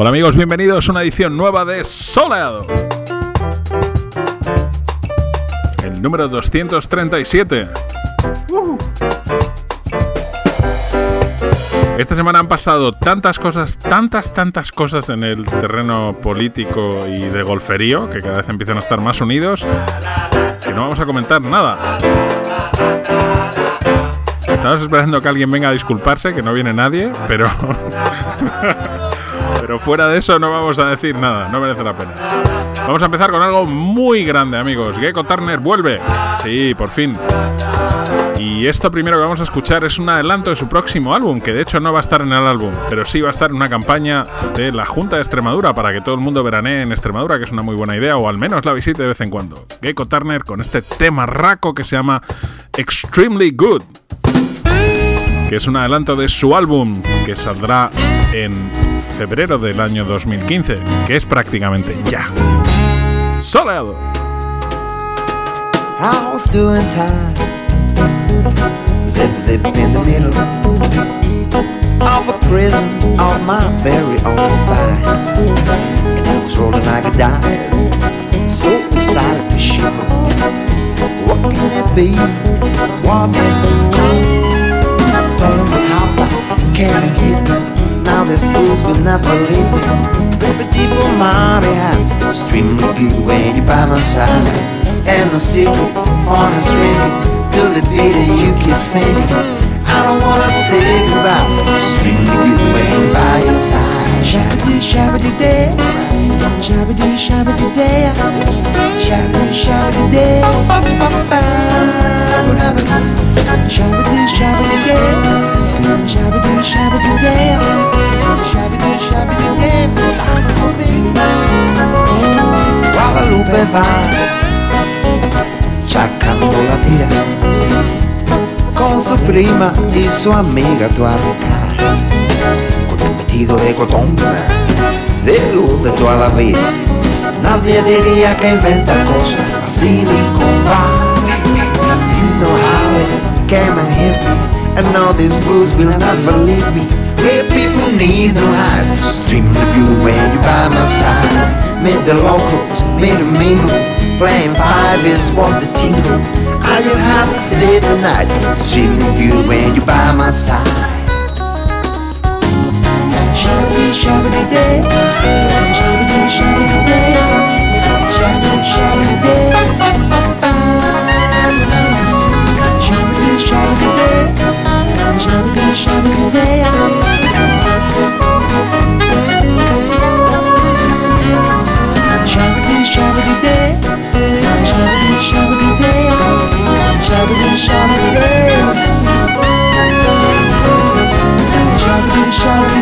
Hola amigos, bienvenidos a una edición nueva de Soleado. El número 237. Esta semana han pasado tantas cosas, tantas, tantas cosas en el terreno político y de golferío, que cada vez empiezan a estar más unidos, que no vamos a comentar nada. Estamos esperando que alguien venga a disculparse, que no viene nadie, pero... pero fuera de eso no vamos a decir nada, no merece la pena. Vamos a empezar con algo muy grande, amigos. Gecko Turner vuelve. Sí, por fin. Y esto primero que vamos a escuchar es un adelanto de su próximo álbum, que de hecho no va a estar en el álbum, pero sí va a estar en una campaña de la Junta de Extremadura para que todo el mundo veranee en Extremadura, que es una muy buena idea, o al menos la visite de vez en cuando. Gecko Turner con este tema raco que se llama Extremely Good, que es un adelanto de su álbum que saldrá en febrero del año 2015, que es prácticamente ya. Soleado. Zip, zip in the middle of a prison of my very own thighs. And I was rolling like a dice, so we started to shiver. What can it be? What is the clue? Don't know how I came Now this blues will never leave me. Baby, deep on my behalf, streaming good when you're by my side. And the secret, phone is ringing to the beat that you keep singing. I don't wanna say goodbye. Streaming you way by your side. Shabby shabby day, shabby shabby day. Shabby shabby day, shabby shabby day, shabby shabby day. Guadalupe va sacando la tira con su prima y su amiga Tuarca con un vestido de cotón de luz de toda la vida nadie diría que inventa cosas así ni con you know how it came and hit me and all these blues will never leave me Need no hype Stream the good when you by my side Meet the locals, meet a mingle Playing five is what the tingle. I just have to say tonight, streaming you when you're by my side. Shabby shabby day, shabby shabby day, shabby shabby day. Shabby day, shabby day. Shabbat Shalom Shabbat Shalom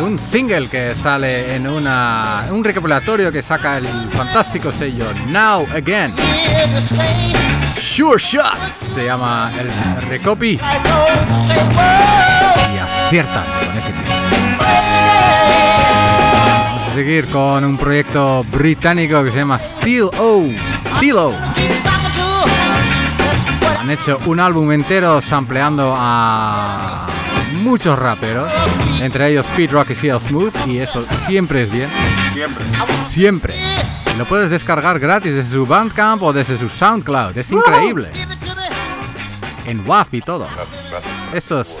Un single que sale en una, un recopilatorio que saca el fantástico sello Now Again. Sure Shots se llama el recopi. Y aciertan con ese título. Vamos a seguir con un proyecto británico que se llama Steel O. Steel O. Han hecho un álbum entero sampleando a muchos raperos, entre ellos Pete Rock y CL Smooth, y eso siempre es bien. Siempre. Siempre. Y lo puedes descargar gratis desde su Bandcamp o desde su SoundCloud. Es increíble. En WAF y todo. Eso es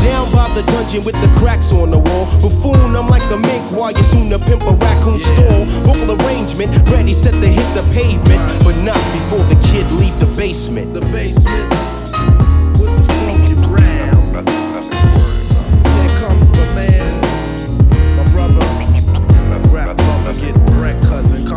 Down by the dungeon with the cracks on the wall. Buffoon, I'm like the mink while you soon to pimp a raccoon stall. Vocal arrangement, ready, set to hit the pavement, but not before the kid leave the basement. The basement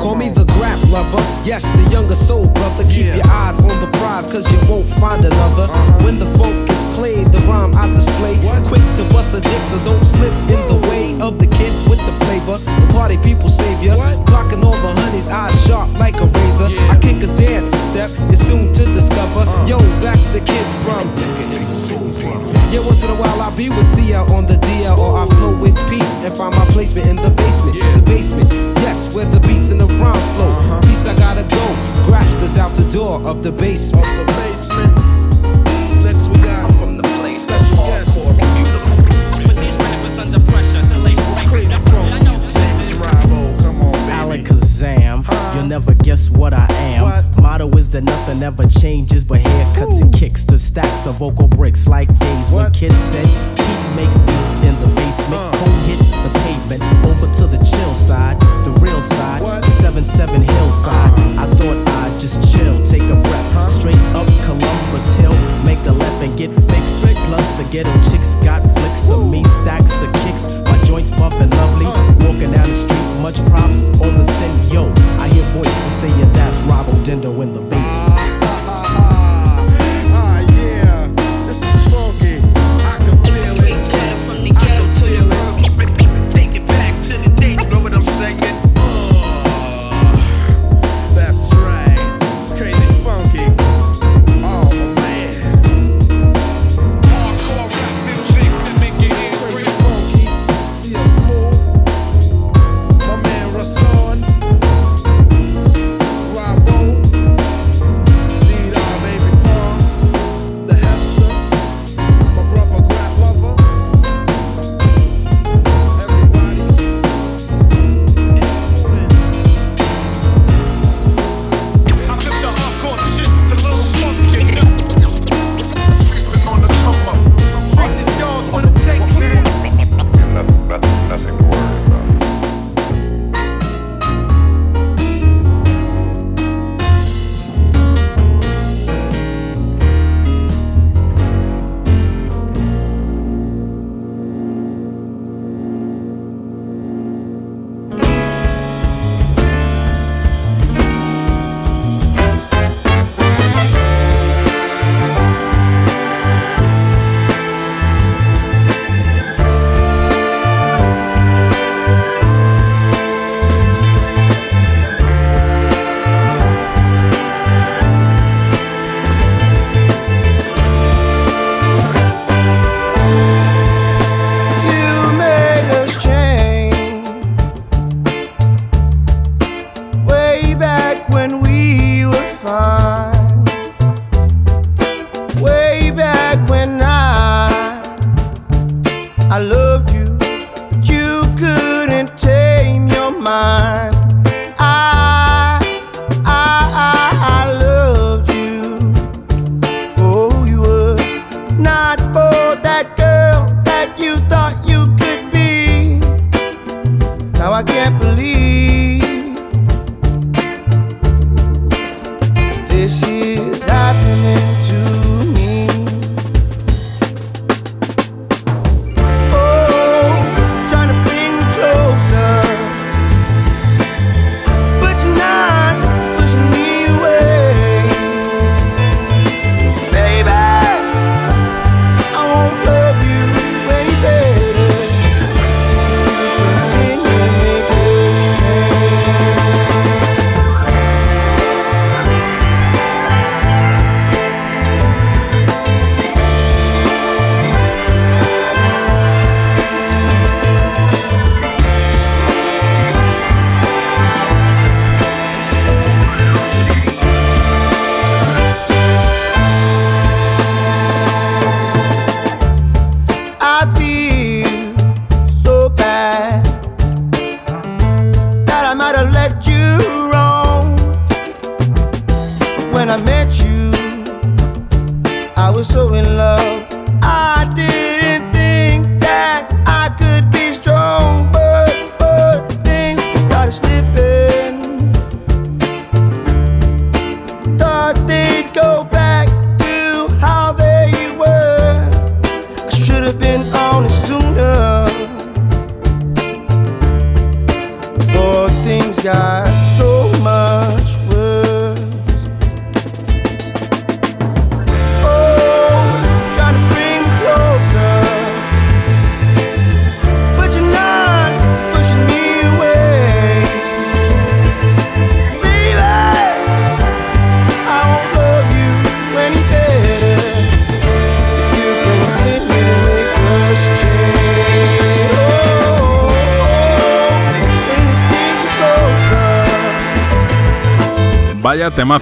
Call me the grap lover. Yes, the younger soul brother. Keep Yeah. your eyes on the prize, cause you won't find another. Uh-huh. When the folk is played, the rhyme I display. What? Quick to bust a dick, so don't slip in the way of the kid with the flavor. The party people savior. What? Clocking all the honeys, eyes sharp like a razor. Yeah. I kick a dance step, you're soon to discover. Uh. Yo, that's the kid from. Yeah, once in a while I'll be with Tia on the DL or I flow with Pete and find my placement in the basement. Yeah. The basement, yes, where the beats and the rhyme flow. Uh-huh. Peace, I gotta go. Grapsters out the door of the basement. Of the basement. You'll never guess what I am. What? Motto is that nothing ever changes, but haircuts and kicks to stacks of vocal bricks like days when What? kids said he makes beats in the basement. Uh. Cold hit the pavement, over to the chill side, the real side, What? the 7-7 hillside. Uh. I thought I'd just chill, take a breath, Huh? straight up Columbus Hill, make the left and get fixed. Plus the ghetto chicks got flicks of me, stacks of kicks, my joints bumping lovely. Uh. Walking down the street, much props on the scent. Yo, I hear voice saying that's Rob Odendo in the basement.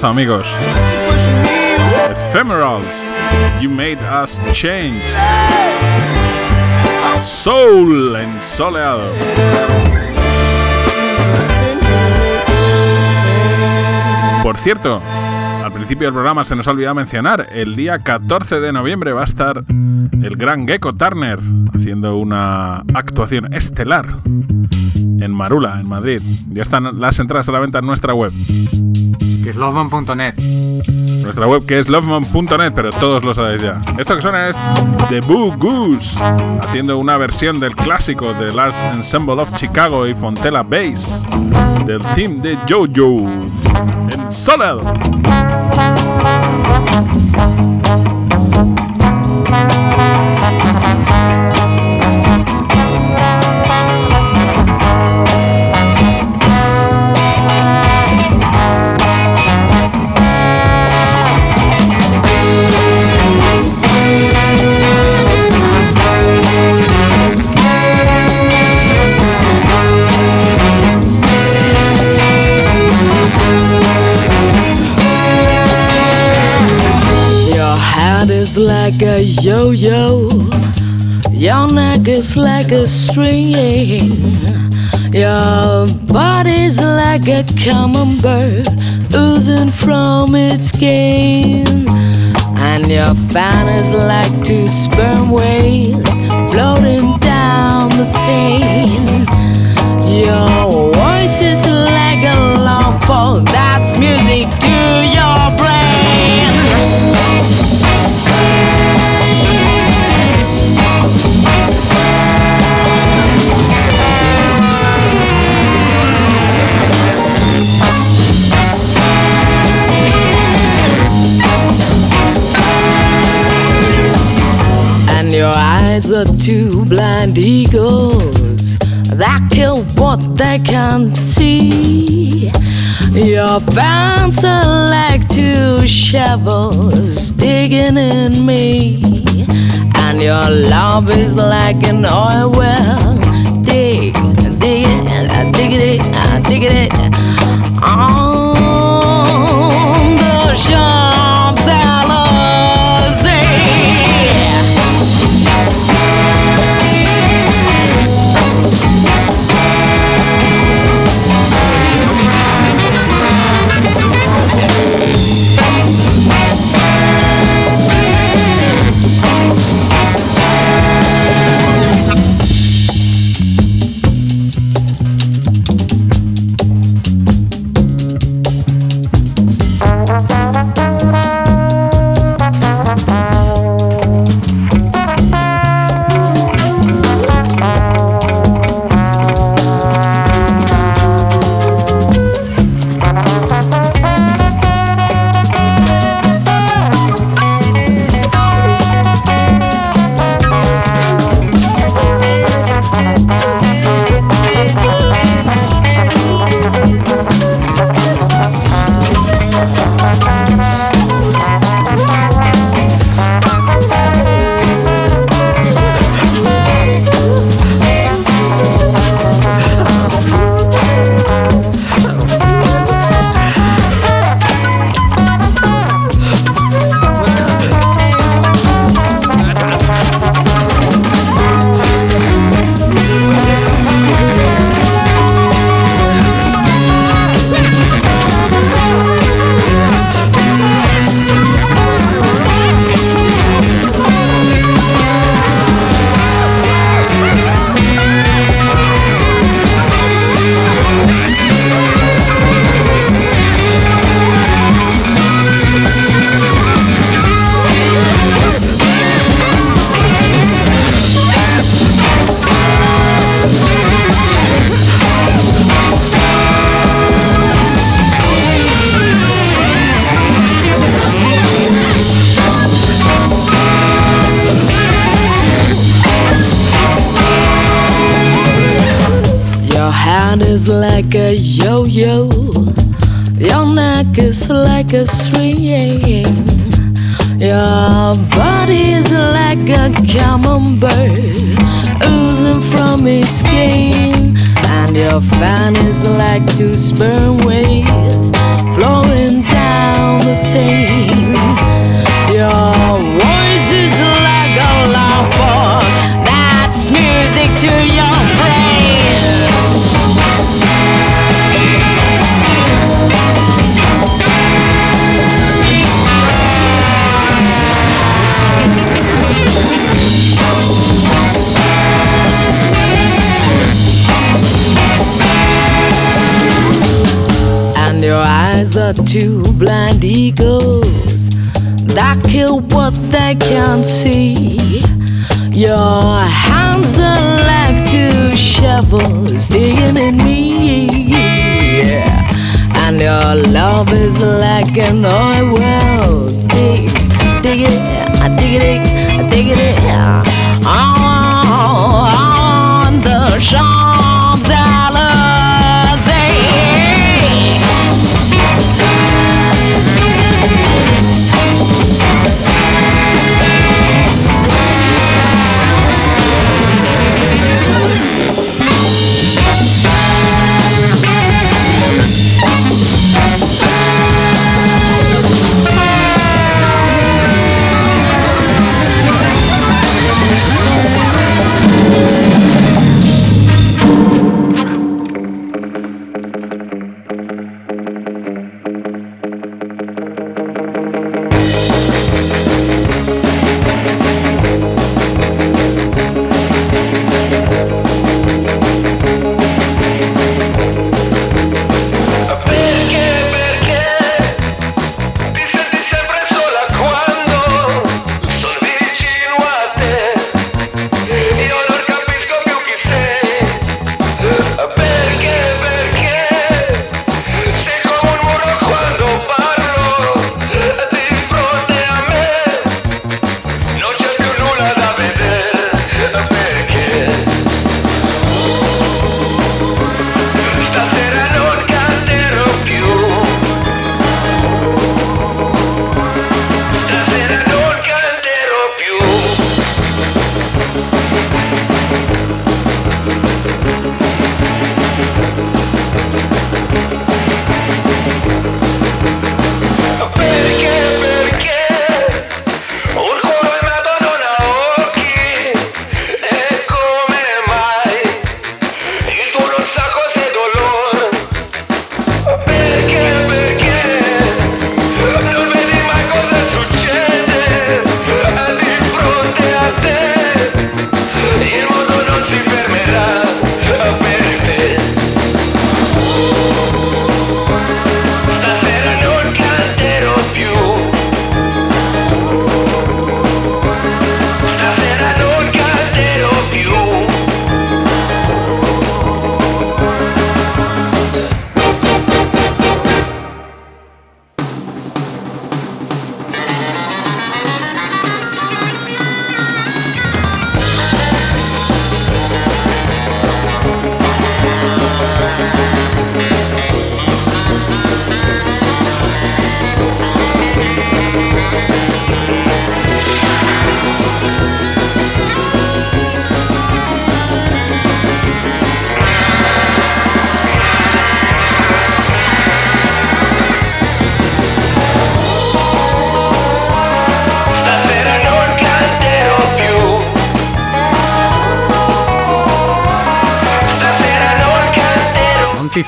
Amigos. Ephemerals, You Made Us Change. Soul ensoleado. Por cierto, al principio del programa se nos ha olvidado mencionar, el día 14 de noviembre va a estar el gran Gecko Turner haciendo una actuación estelar en Marula, en Madrid. Ya están las entradas a la venta en nuestra web. Que es loveman.net. Nuestra web que es loveman.net, pero todos lo sabéis ya. Esto que suena es The Boo Goose, haciendo una versión del clásico del Art Ensemble of Chicago y Fontella Bass, del team de Jojo, en Solado. Like a yo-yo. Your neck is like a string. Your body's like a bird oozing from its game. And your fan is like two sperm whales floating down the Seine. Your voice is like a long folk that's music eyes are two blind eagles that kill what they can't see. Your fans are like two shovels digging in me. And your love is like an oil well. Dig, dig it, dig it, dig it. On is like a yo-yo. Your neck is like a string. Your body is like a camembert oozing from its game. And your fan is like two sperm whales flowing down the Seine. Eyes are two blind eagles that kill what they can't see. Your hands are like two shovels digging in me. And your love is like an oil well. Dig, dig it, I dig it,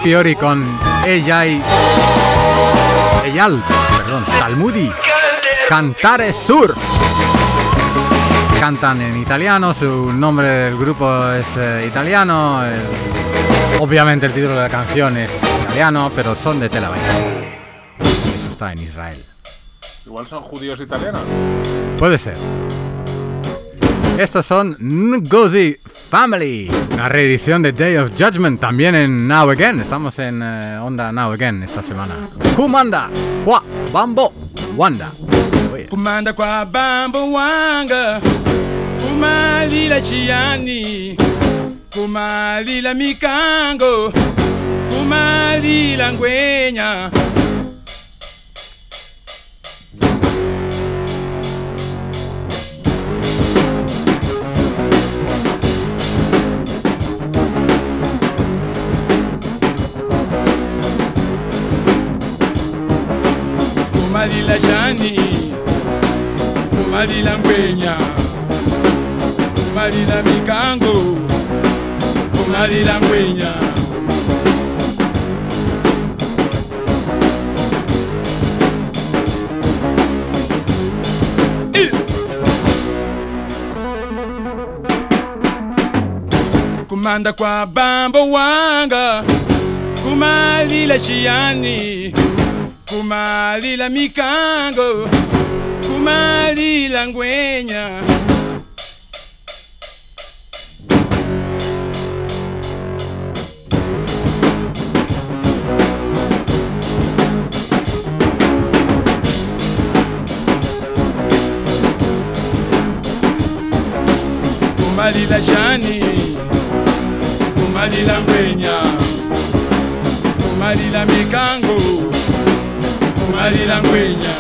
Montifiori con ella y. Eyal, perdón, Talmudi. Cantare Surf. Cantan en italiano, su nombre del grupo es eh, italiano. obviamente el título de la canción es italiano, pero son de Tel Aviv. Eso está en Israel. Igual son judíos italianos. Puede ser. Estos son Ngozi Family, una reedición de Day of Judgment, también en Now Again. Estamos en eh, Onda Now Again esta semana. Kumanda, Kwa, Bambo, Wanda. Kumanda kwa bambo wanga kumalila chiyani kumalila mikango kumalila ngwenya kumalila ngwenya kumalila mikango. Kumalila ngwenya kumanda kwa bambo wanga. Kumalila chiyani. Kumalila mikango kumalila ngwenya kumalila chani kumalila ngwenya kumalila mikango kumalila ngwenya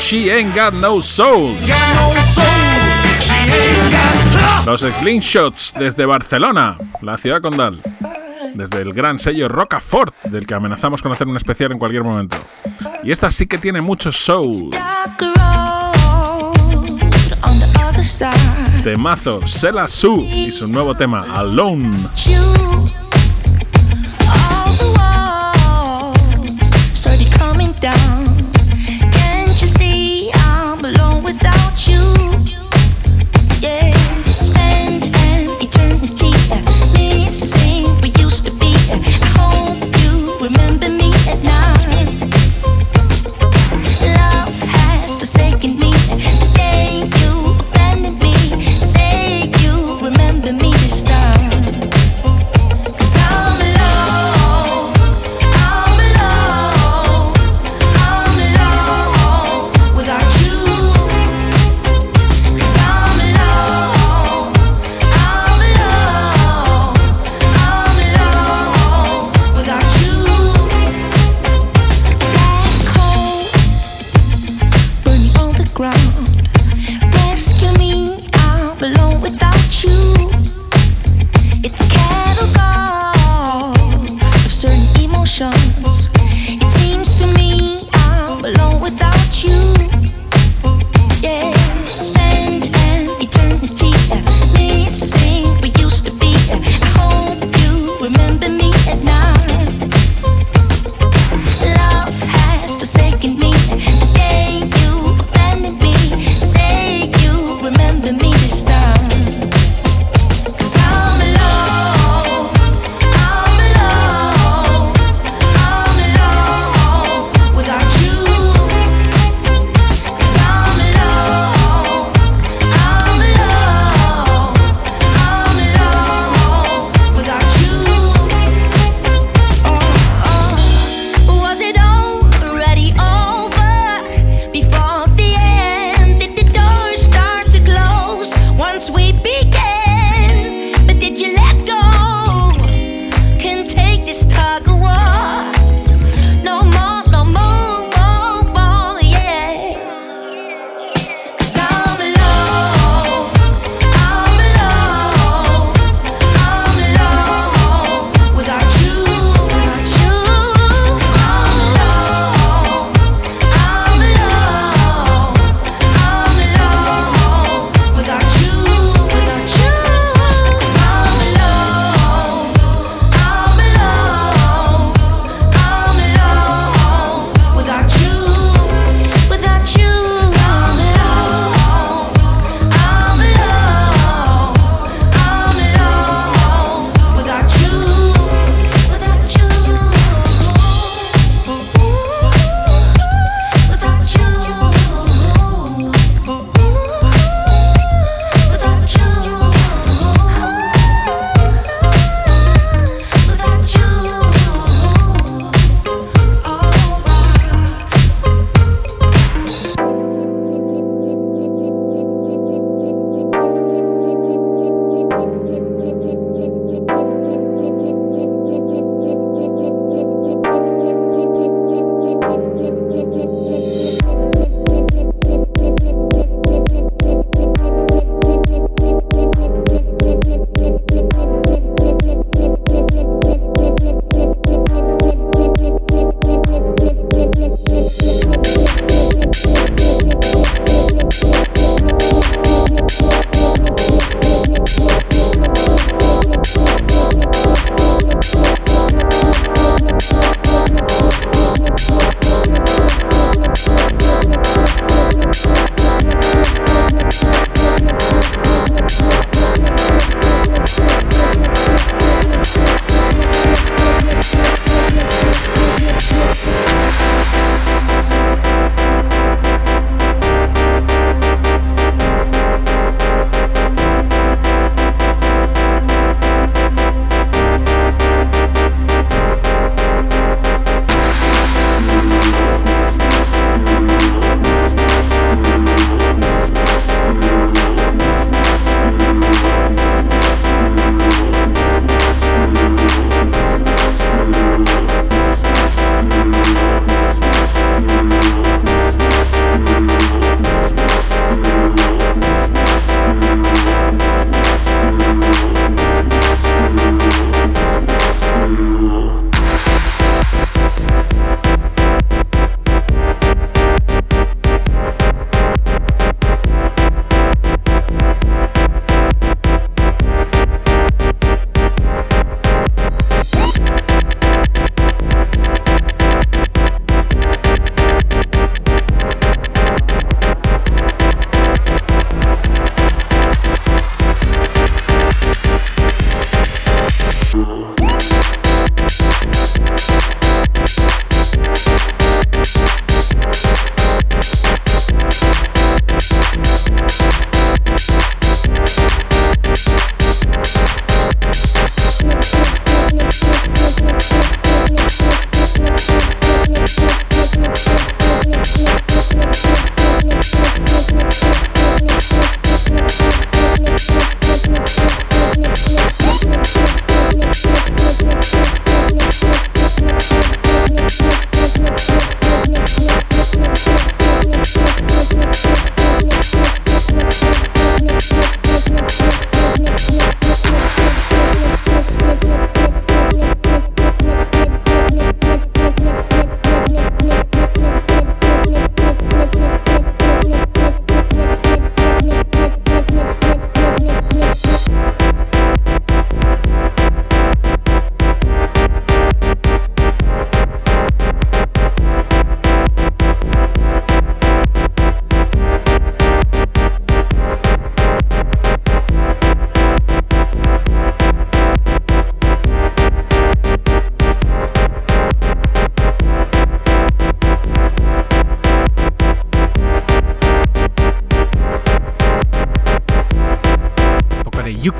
She ain't got no soul. Los Slingshots desde Barcelona, la ciudad condal. Desde el gran sello Rocafort, del que amenazamos con hacer un especial en cualquier momento. Y esta sí que tiene mucho soul. Temazo, Sela Su y su nuevo tema, Alone.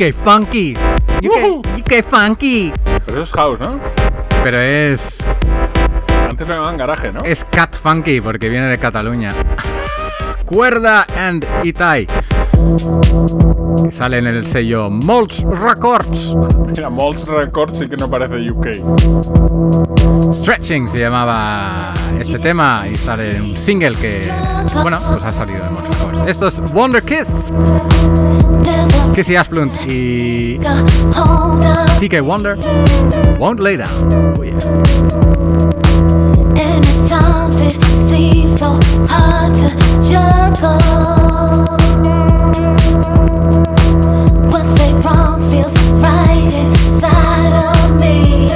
UK Funky. UK, UK Funky. Pero eso es house, ¿no? Pero es. Antes lo llamaban garaje, ¿no? Es Cat Funky porque viene de Cataluña. Cuerda and Itai. Que sale en el sello Molts Records. Mira, Molts Records sí que no parece UK. Stretching se llamaba este tema y sale en un single que, bueno, pues ha salido en Molts Records. Esto es Wonder Kiss. Casey Asplund y TK Wonder Won't Lay Down. Oh, yeah. What's they wrong feels right inside of me.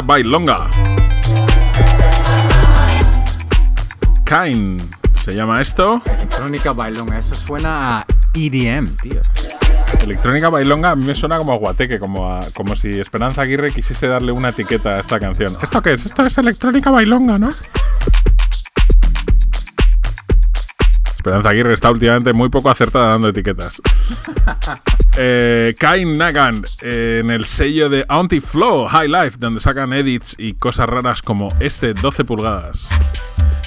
Bailonga. Kain se llama esto. Electrónica bailonga, eso suena a EDM, tío. Electrónica bailonga a mí me suena como a guateque, como, a- como si Esperanza Aguirre quisiese darle una etiqueta a esta canción. ¿Esto qué es? Esto es electrónica bailonga, ¿no? Esperanza Aguirre está últimamente muy poco acertada dando etiquetas. Eh, Kain Nagan eh, en el sello de Auntie Flow High Life, donde sacan edits y cosas raras como este 12 pulgadas.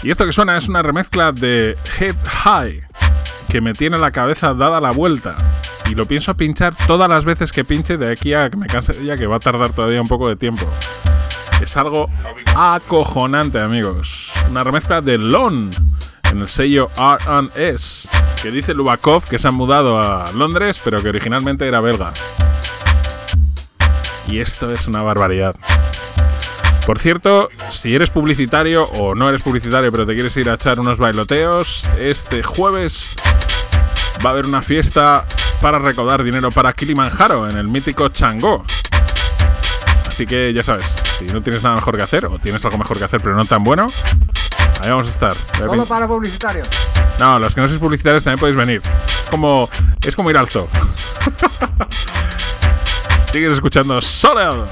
Y esto que suena es una remezcla de Head High, que me tiene la cabeza dada la vuelta. Y lo pienso pinchar todas las veces que pinche de aquí a que me canse ya que va a tardar todavía un poco de tiempo. Es algo acojonante, amigos. Una remezcla de Lon en el sello R&S, que dice Lubakov que se han mudado a Londres, pero que originalmente era belga. Y esto es una barbaridad. Por cierto, si eres publicitario o no eres publicitario pero te quieres ir a echar unos bailoteos, este jueves va a haber una fiesta para recaudar dinero para Kilimanjaro en el mítico Changó. Así que ya sabes, si no tienes nada mejor que hacer o tienes algo mejor que hacer pero no tan bueno, ahí vamos a estar. Solo para publicitarios. No, los que no sois publicitarios también podéis venir. Es como, es como ir al zoo. Sigues escuchando Soleado.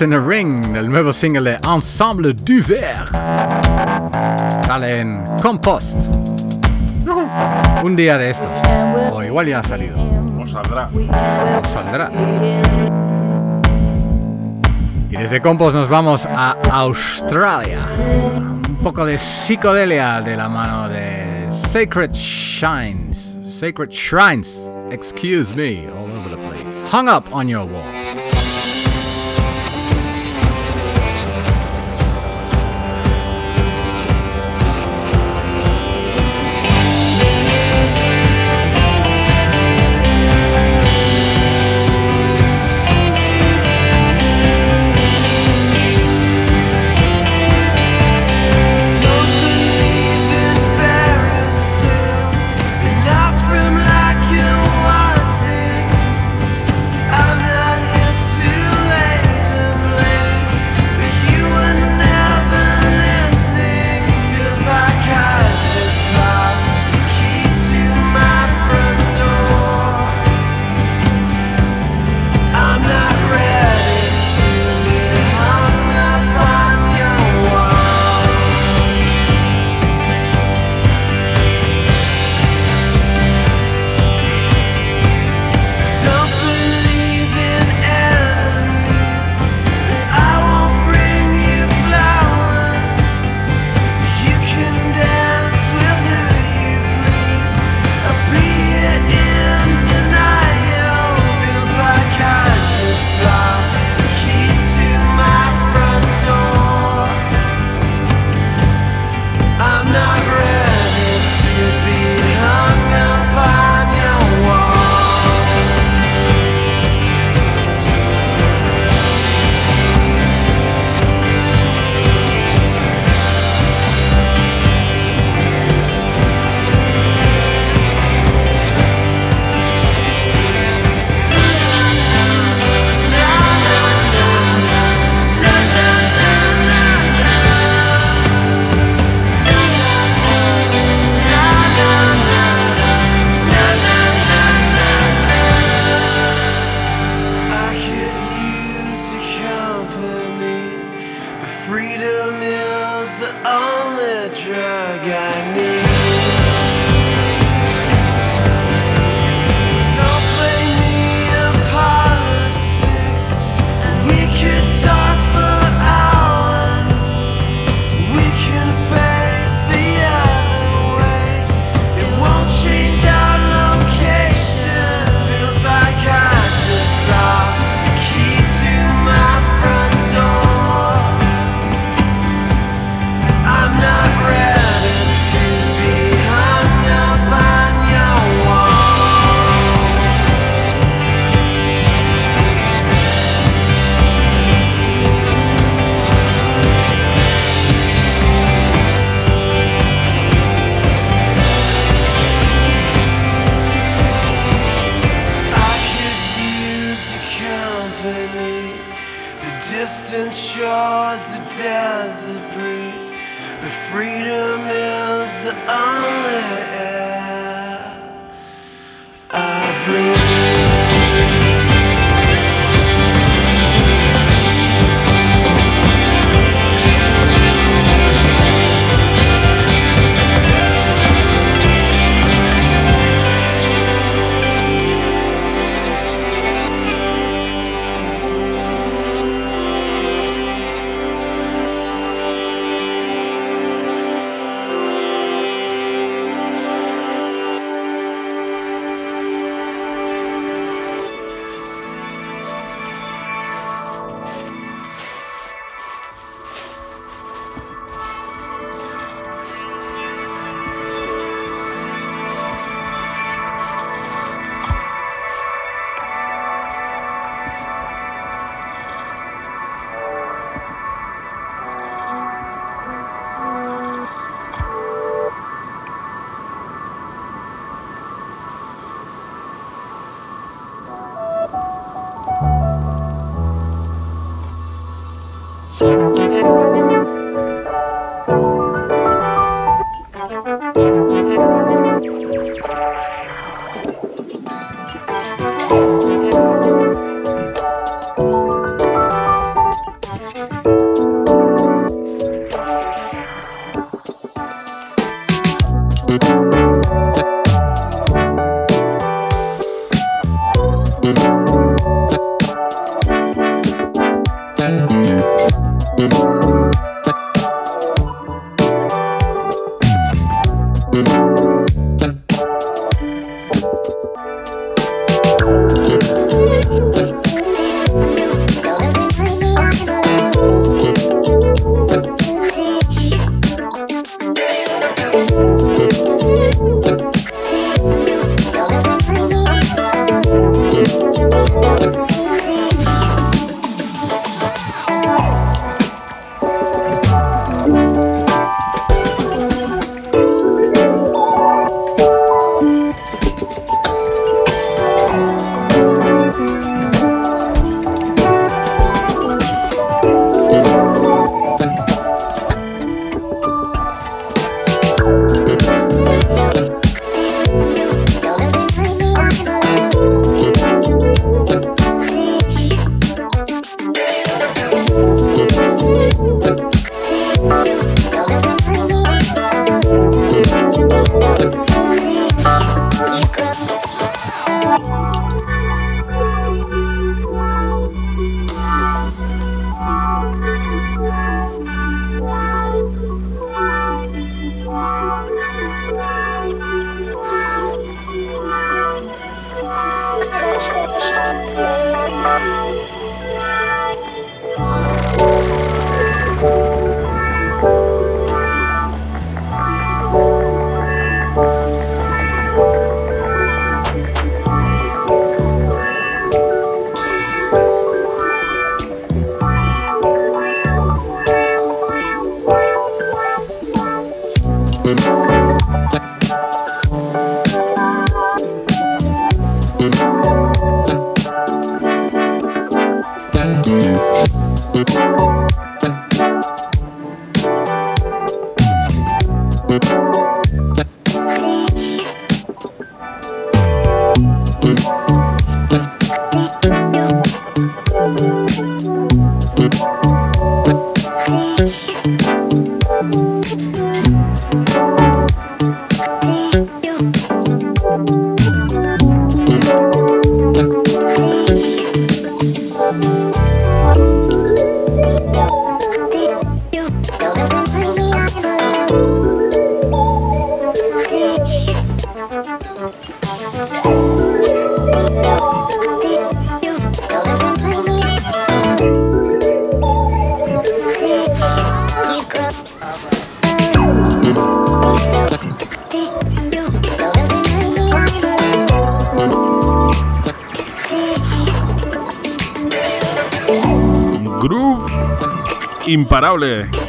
Dance in the Ring, el nuevo single de Ensemble du Verre. Sale en Compost. Un día de estos. O igual ya ha salido. O saldrá. O saldrá. Y desde Compost nos vamos a Australia. Un poco de psicodelia de la mano de Sacred Shines. Sacred Shrines. Excuse me, all over the place. Hung up on your wall.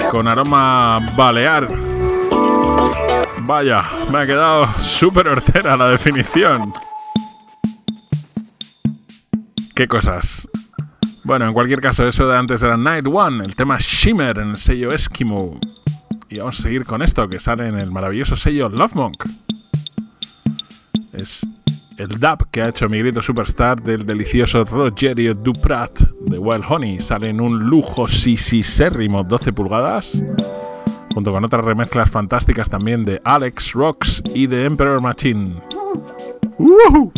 Con aroma balear. Vaya, me ha quedado súper hortera la definición. ¿Qué cosas? Bueno, en cualquier caso, eso de antes era Night One, el tema Shimmer en el sello Eskimo. Y vamos a seguir con esto que sale en el maravilloso sello Love Monk. Es el dub que ha hecho mi grito superstar del delicioso Rogerio Duprat de Wild Honey. Sale en un lujo sisisérrimo 12 pulgadas, junto con otras remezclas fantásticas también de Alex Rocks y de Emperor Machine. ¡Woohoo!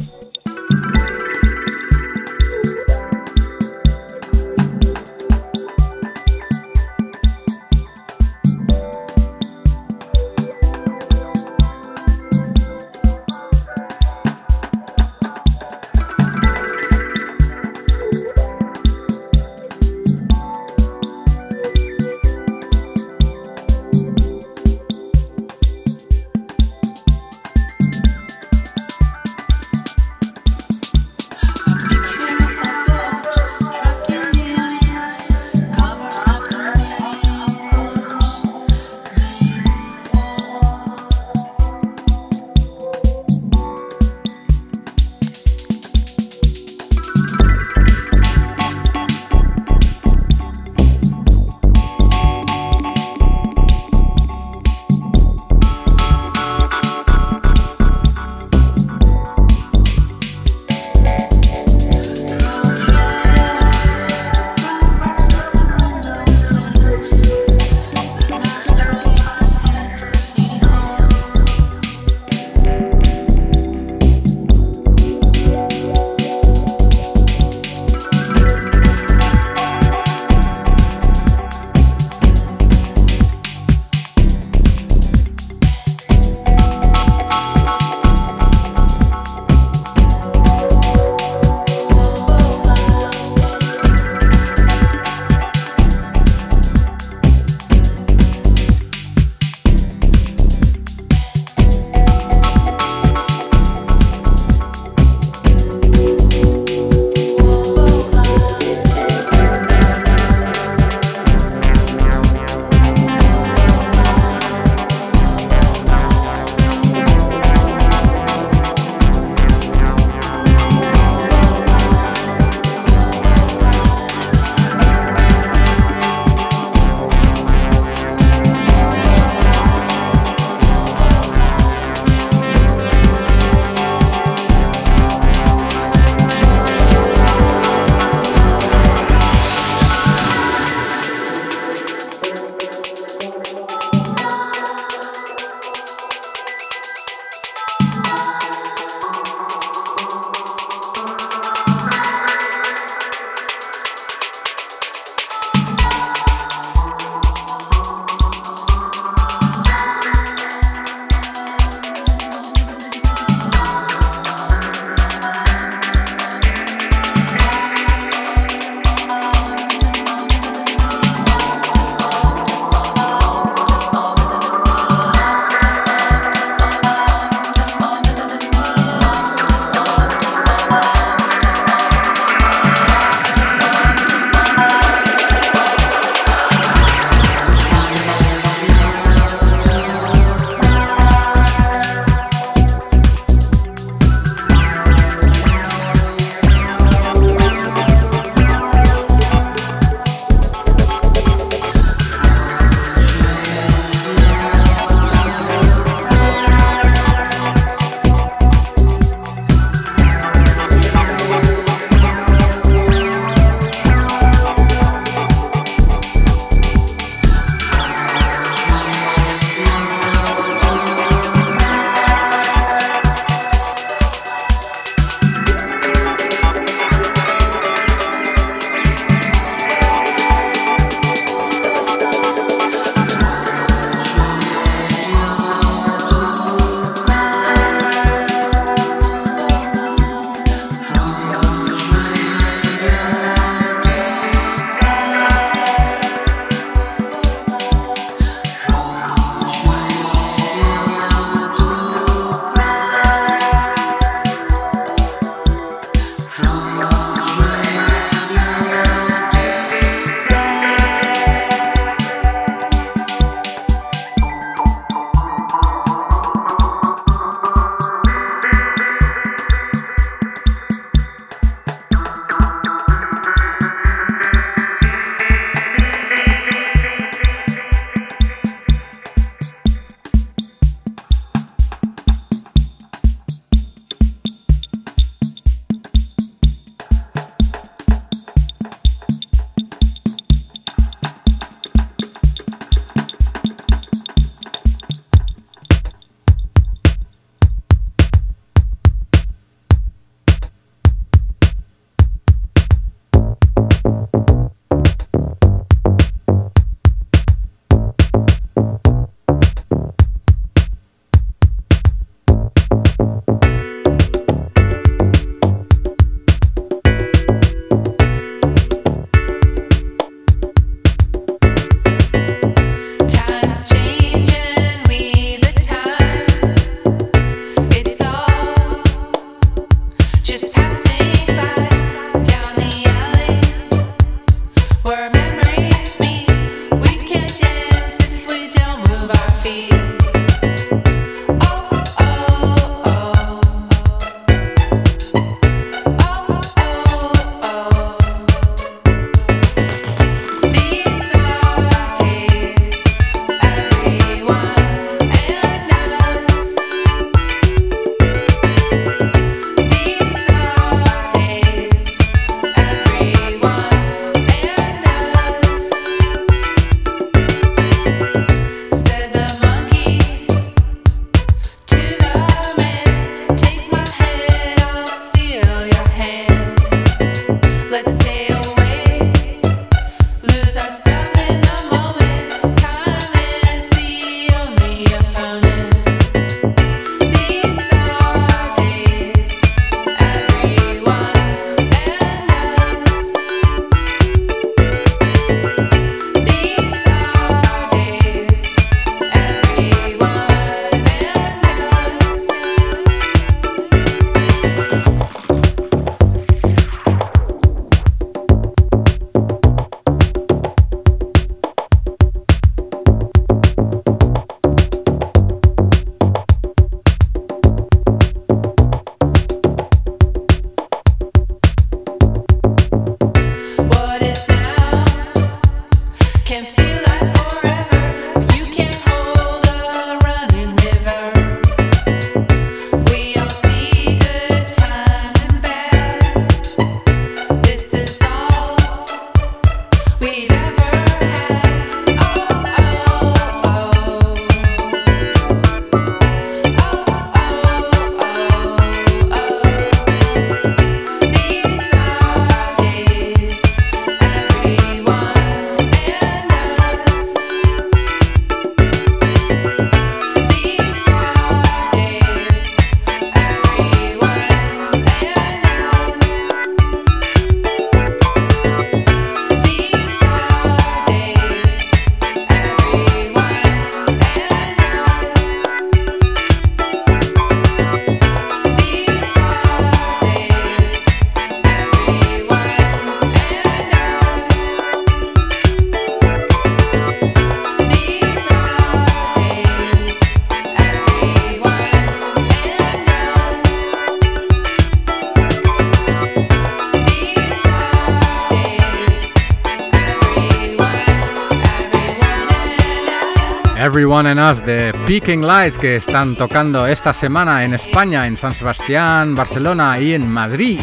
Everyone and Us de Peking Lights que están tocando esta semana en España, en San Sebastián, Barcelona y en Madrid.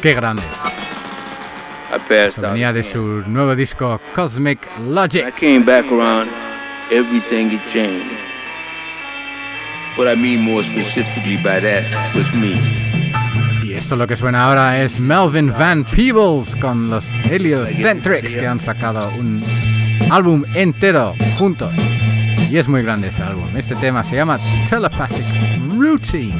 ¡Qué grandes! Eso venía de su nuevo disco Cosmic I Logic. came back around, everything had changed. What I mean more specifically by that was me. Y esto lo que suena ahora es Melvin Van Peebles con los Heliocentrics que han sacado un álbum entero juntos. Y es muy grande ese álbum. Este tema se llama Telepathic Routine.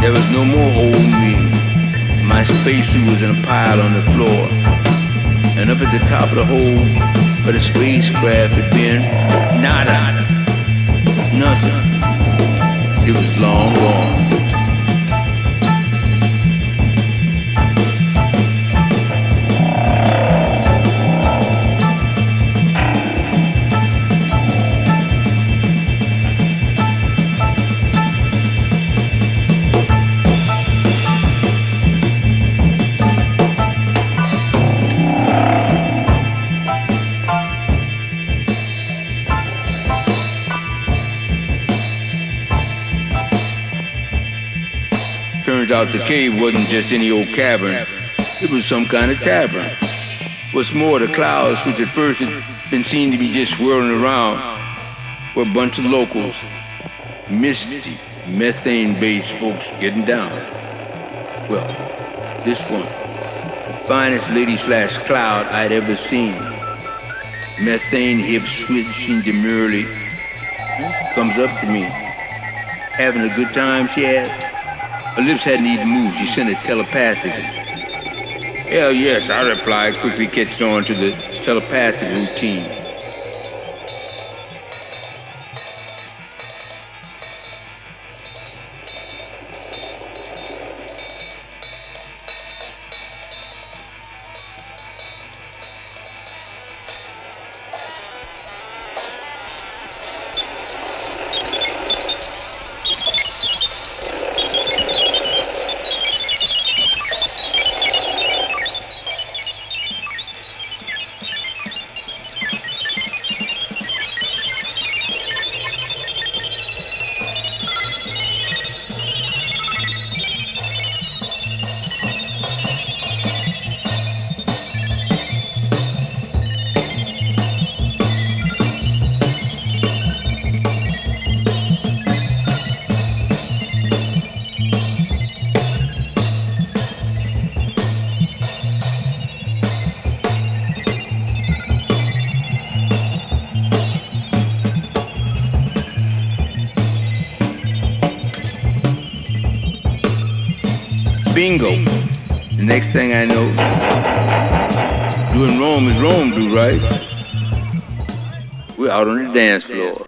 There was no more holding me. My spacesuit was in a pile on the floor. And up at the top of the hole where the spacecraft had been, nada. Nothing. It was long gone. Out the cave wasn't just any old cavern. It was some kind of tavern. What's more, the clouds, which at first had been seen to be just swirling around, were a bunch of locals. Misty, methane-based folks getting down. Well, this one, the finest lady slash cloud I'd ever seen. Methane hips switching demurely. Comes up to me. Having a good time, she asked. Her lips hadn't even moved. She sent it telepathically. Hell yes, I replied, quickly catching on to the telepathic routine. Bingo. The next thing I know, doing Rome is Rome do, right? We're out on the dance floor.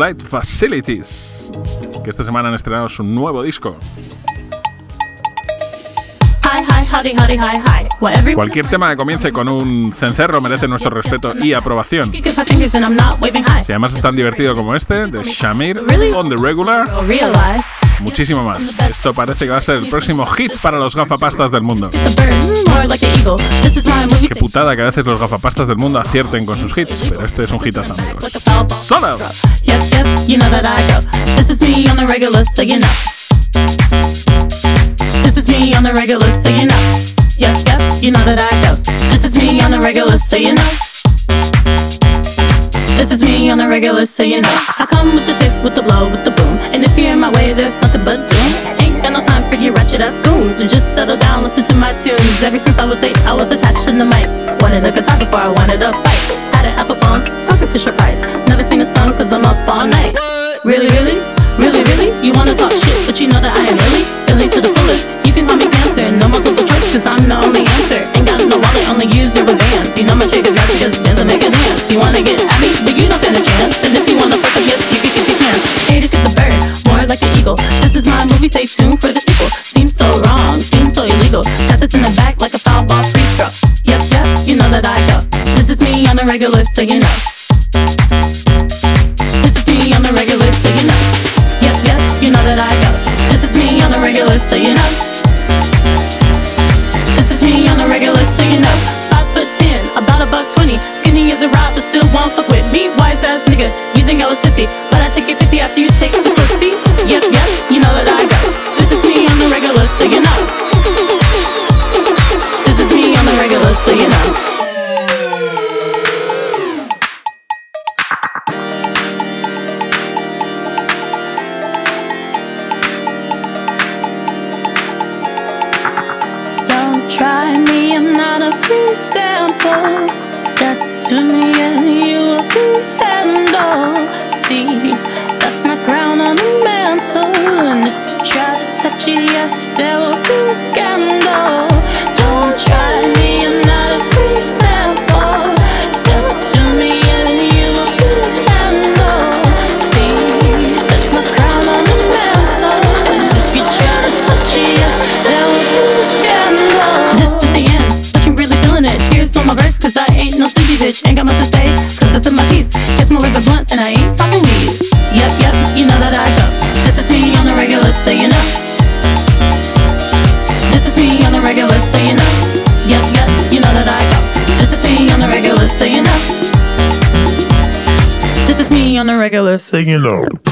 Flight Facilities, que esta semana han estrenado su nuevo disco. Cualquier tema que comience con un cencerro merece nuestro respeto y aprobación. Si además es tan divertido como este, de Shamir, on the regular, muchísimo más. Esto parece que va a ser el próximo hit para los gafapastas del mundo. Qué putada que a veces los gafapastas del mundo acierten con sus hits, pero este es un hitazo, amigos. ¡Solo! Yep, yep, you know that I go. This is me on the regular, so you know. This is me on the regular, so you know. Yep, yep, you know that I go. This is me on the regular, so you know. This is me on the regular, so you know. I come with the tip, with the blow, with the boom. And if you're in my way, there's nothing but doom. Ain't got no time for you ratchet ass goons. And just settle down, listen to my tunes. Ever since I was eight, I was attached to the mic. Wanted a guitar before I wanted a bike. Had an Apple phone, talking Fisher Price. You know that I am really, really to the fullest. You can call me cancer, no multiple choice, cause I'm the only answer. Ain't got no wallet, only use your bands. You know my chick is right because there's a nigga dance. You wanna get at me, but you don't stand a chance. And if you wanna fuck up, yes, you can kick these hands. Haters get the bird, more like an eagle. This is my movie, stay tuned for the sequel. Seems so wrong, seems so illegal. Got this in the back like a foul ball free throw. Yep, yep, you know that I go. This is me on the regular, no.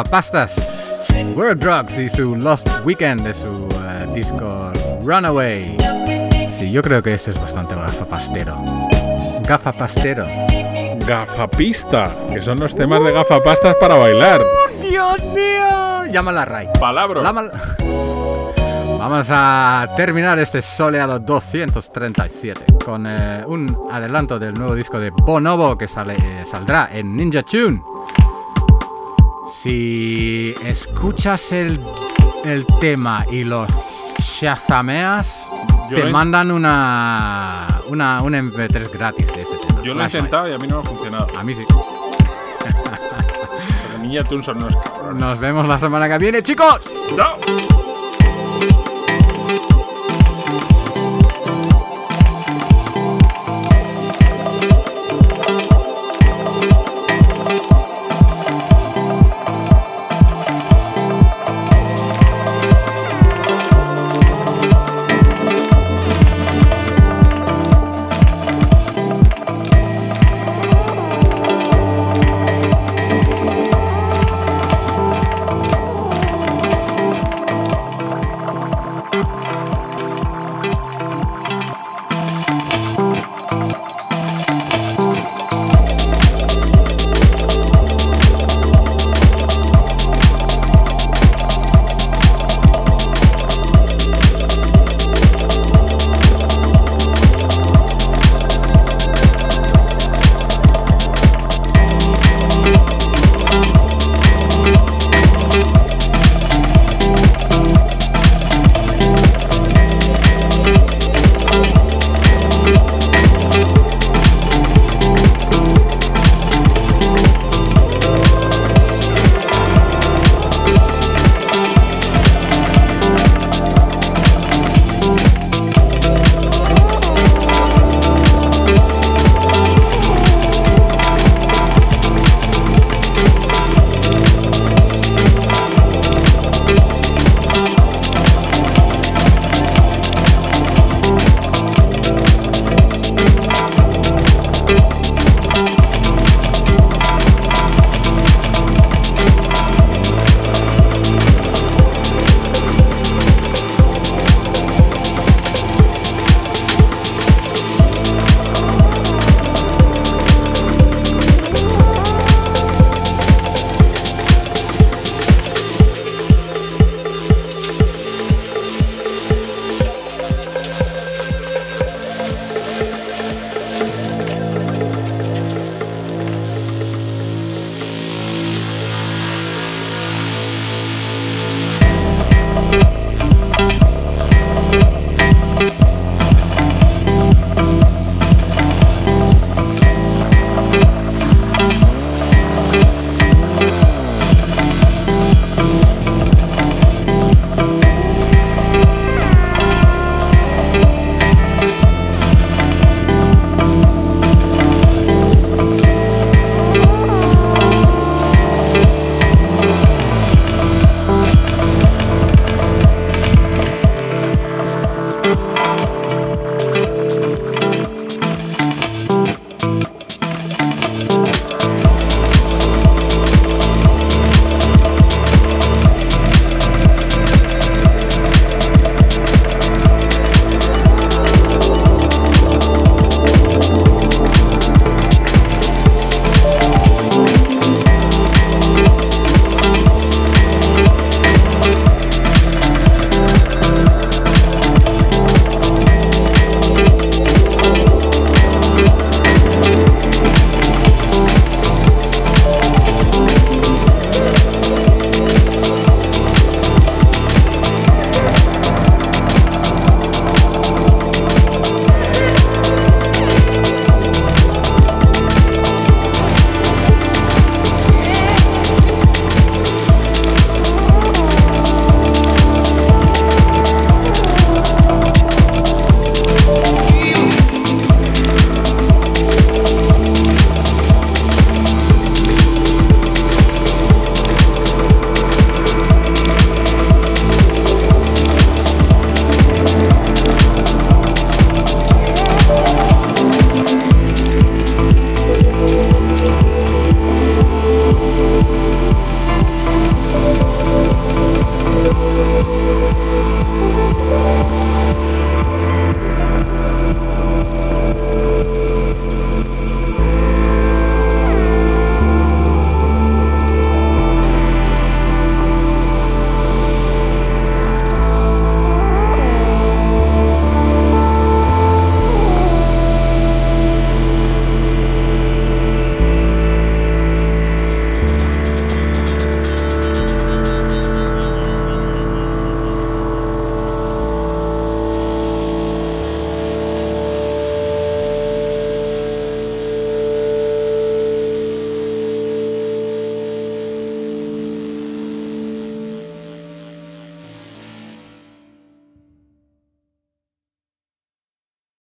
Gafapastas, World Drugs y su Lost Weekend de su eh, disco Runaway. Sí, yo creo que ese es bastante gafapastero. Gafapastero. Gafapista, que son los temas de gafapastas para bailar. ¡Dios mío! Llámala Ray. Palabra. Lámala- Vamos a terminar este soleado 237 con eh, un adelanto del nuevo disco de Bonobo que sale, eh, saldrá en Ninja Tune. Si escuchas el, el tema y los shazameas, Yo te mandan una, una, un MP3 gratis de ese tema. Yo lo he intentado y a mí no me ha funcionado. A mí sí. Porque Ninja Tunes son unos cabrones. Nos vemos la semana que viene, chicos. ¡Chao!